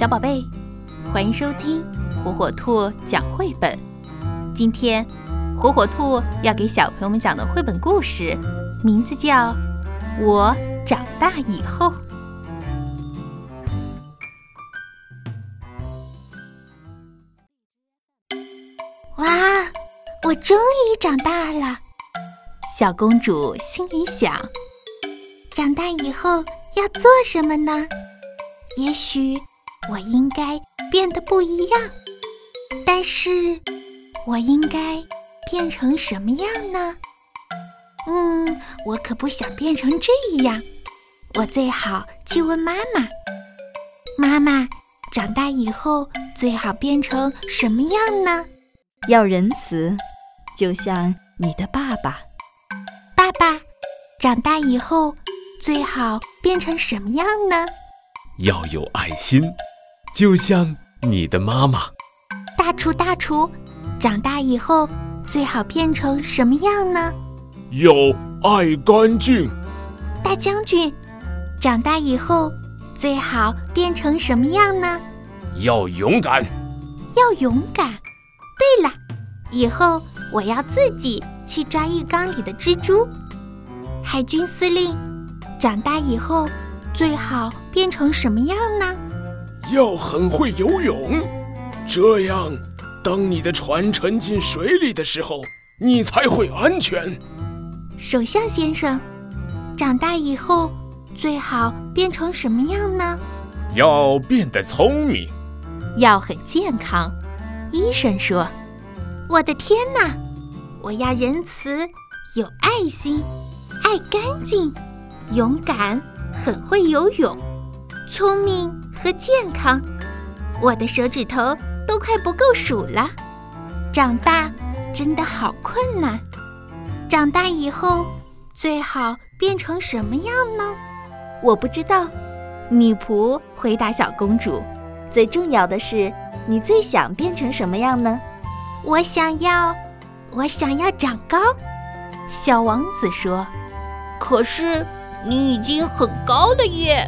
小宝贝，欢迎收听火火兔讲绘本。今天，火火兔要给小朋友们讲的绘本故事，名字叫《我长大以后》。哇，我终于长大了！小公主心里想：长大以后要做什么呢？也许我应该变得不一样，但是我应该变成什么样呢？嗯，我可不想变成这样。我最好去问妈妈：“妈妈，长大以后最好变成什么样呢？”要仁慈，就像你的爸爸。爸爸，长大以后最好变成什么样呢？要有爱心，就像你的妈妈。大厨，大厨，长大以后最好变成什么样呢？要爱干净。大将军，长大以后最好变成什么样呢？要勇敢。要勇敢。对了，以后我要自己去抓浴缸里的蜘蛛。海军司令，长大以后。最好变成什么样呢？要很会游泳，这样，当你的船沉进水里的时候，你才会安全。首相先生，长大以后最好变成什么样呢？要变得聪明，要很健康。医生说：“我的天哪，我要仁慈、有爱心、爱干净、勇敢。”很会游泳，聪明和健康，我的手指头都快不够数了。长大真的好困难。长大以后最好变成什么样呢？我不知道。女仆回答小公主：“最重要的是，你最想变成什么样呢？”我想要，我想要长高。小王子说：“可是。”你已经很高了耶！